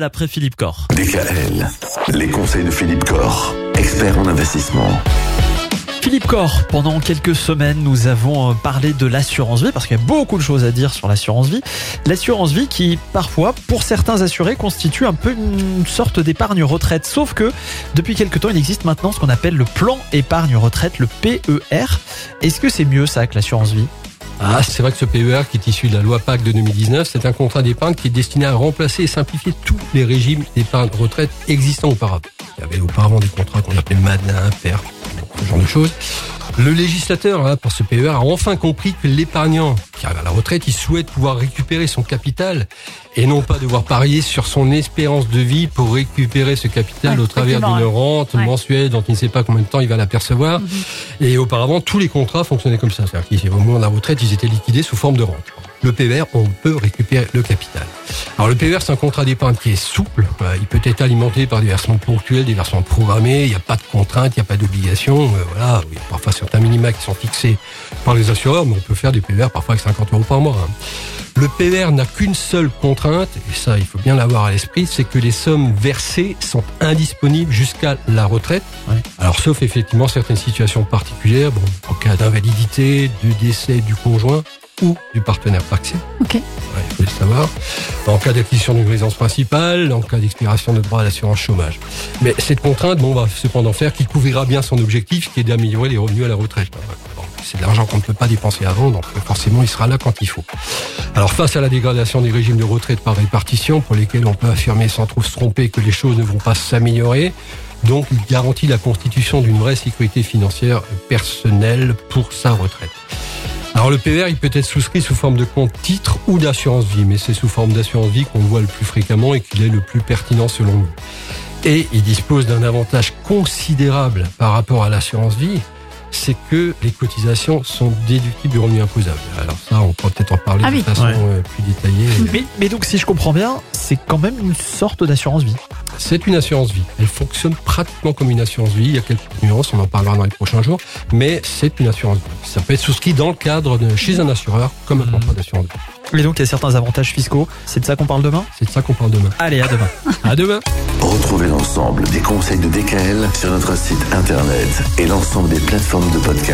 Après Philippe Corr. DKL, les conseils de Philippe Corr, expert en investissement. Philippe Corr, pendant quelques semaines, nous avons euh, parlé de l'assurance vie parce qu'il y a beaucoup de choses à dire sur l'assurance vie. L'assurance vie qui, parfois, pour certains assurés, constitue un peu une sorte d'épargne retraite. Sauf que, depuis quelques temps, il existe maintenant ce qu'on appelle le plan épargne retraite, le PER. Est-ce que c'est mieux ça que l'assurance vie? Ah, c'est vrai que ce PER, qui est issu de la loi PAC de 2019, c'est un contrat d'épargne qui est destiné à remplacer et simplifier tous les régimes d'épargne retraite existants auparavant. Il y avait auparavant des contrats qu'on appelait MADIN, PER, ce genre de choses. Le législateur, hein, pour ce PER, a enfin compris que l'épargnant qui arrive à la retraite, il souhaite pouvoir récupérer son capital et non pas devoir parier sur son espérance de vie pour récupérer ce capital au travers d'une rente mensuelle dont il ne sait pas combien de temps il va l'apercevoir. Mhm. Et auparavant, tous les contrats fonctionnaient comme ça. C'est-à-dire qu'au moment de la retraite, ils étaient liquidés sous forme de rente. Le PER, on peut récupérer le capital. Alors le PER, c'est un contrat d'épargne qui est souple. Il peut être alimenté par des versements ponctuels, des versements programmés. Il n'y a pas de contraintes, il n'y a pas d'obligations. Euh, voilà, il y a parfois certains minima qui sont fixés par les assureurs, mais on peut faire des PER parfois avec 50 euros par mois. Hein. Le PER n'a qu'une seule contrainte, et ça il faut bien l'avoir à l'esprit, c'est que les sommes versées sont indisponibles jusqu'à la retraite. Alors sauf effectivement certaines situations particulières, bon, en cas d'invalidité, de décès du conjoint, ou du partenaire paxé. Ok. il faut le savoir. En cas d'acquisition d'une résidence principale, en cas d'expiration de droit à l'assurance chômage. Mais cette contrainte, bon, on va cependant faire qu'il couvrira bien son objectif, qui est d'améliorer les revenus à la retraite. c'est de l'argent qu'on ne peut pas dépenser avant, donc forcément, il sera là quand il faut. Alors, face à la dégradation des régimes de retraite par répartition, pour lesquels on peut affirmer sans trop se tromper que les choses ne vont pas s'améliorer, donc, il garantit la constitution d'une vraie sécurité financière personnelle pour sa retraite. Alors le PER, il peut être souscrit sous forme de compte titre ou d'assurance vie, mais c'est sous forme d'assurance vie qu'on voit le plus fréquemment et qu'il est le plus pertinent selon nous. Et il dispose d'un avantage considérable par rapport à l'assurance vie, c'est que les cotisations sont déductibles du revenu imposable. Alors ça, on pourra peut-être en parler ah de façon euh, plus détaillée. Mais, mais donc, si je comprends bien, c'est quand même une sorte d'assurance vie. C'est une assurance vie. Elle fonctionne pratiquement comme une assurance vie. Il y a quelques nuances, on en parlera dans les prochains jours, mais c'est une assurance vie. Ça peut être souscrit dans le cadre de chez un assureur comme un contrat d'assurance vie. Et donc, il y a certains avantages fiscaux. C'est de ça qu'on parle demain? C'est de ça qu'on parle demain. Allez, à demain. à demain. Retrouvez l'ensemble des conseils de DKL sur notre site internet et l'ensemble des plateformes de podcast.